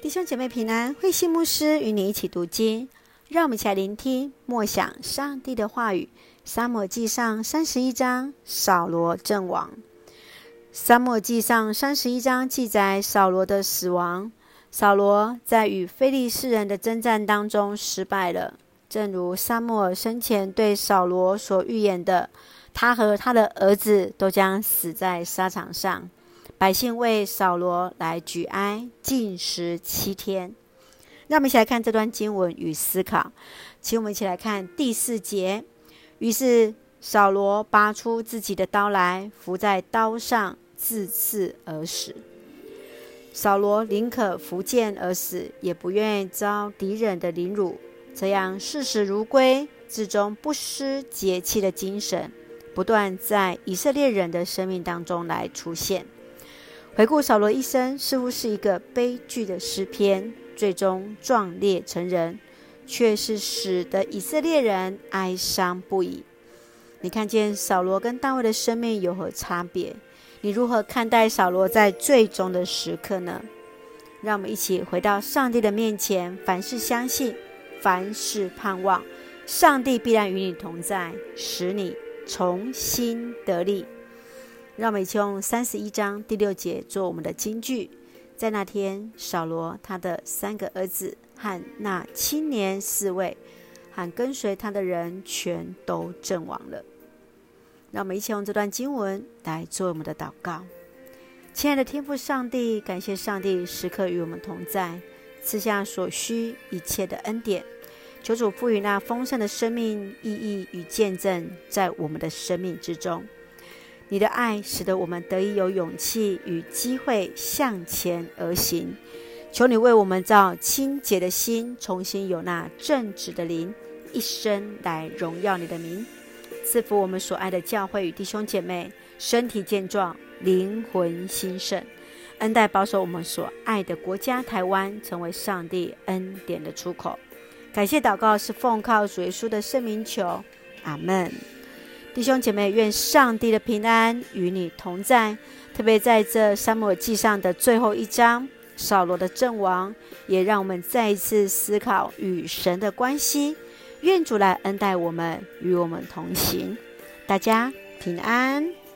弟兄姐妹平安，慧馨牧师与你一起读经，让我们一起来聆听默想上帝的话语。撒母耳记上三十一章，扫罗阵亡。撒母耳记上三十一章记载扫罗的死亡。扫罗在与非利士人的征战当中失败了，正如撒母耳生前对扫罗所预言的，他和他的儿子都将死在沙场上。百姓为扫罗来举哀，禁食七天。让我们一起来看这段经文与思考。请我们一起来看第四节。于是扫罗拔出自己的刀来，伏在刀上，自刺而死。扫罗宁可伏剑而死，也不愿意遭敌人的凌辱。这样视死如归、至终不失节气的精神，不断在以色列人的生命当中来出现。回顾扫罗一生，似乎是一个悲剧的诗篇，最终壮烈成人，却是使得以色列人哀伤不已。你看见扫罗跟大卫的生命有何差别？你如何看待扫罗在最终的时刻呢？让我们一起回到上帝的面前，凡事相信，凡事盼望，上帝必然与你同在，使你重新得力。让我们一起用三十一章第六节做我们的金句。在那天，扫罗他的三个儿子和那青年侍卫，和跟随他的人全都阵亡了。让我们一起用这段经文来做我们的祷告。亲爱的天父上帝，感谢上帝时刻与我们同在，赐下所需一切的恩典。求主赋予那丰盛的生命意义与见证，在我们的生命之中。你的爱使得我们得以有勇气与机会向前而行。求你为我们造清洁的心，重新有那正直的灵，一生来荣耀你的名。赐福我们所爱的教会与弟兄姐妹，身体健壮，灵魂兴盛，恩待保守我们所爱的国家台湾，成为上帝恩典的出口。感谢祷告是奉靠主耶稣的圣名求，阿门。弟兄姐妹，愿上帝的平安与你同在。特别在这沙漠记上的最后一章，扫罗的阵亡，也让我们再一次思考与神的关系。愿主来恩待我们，与我们同行。大家平安。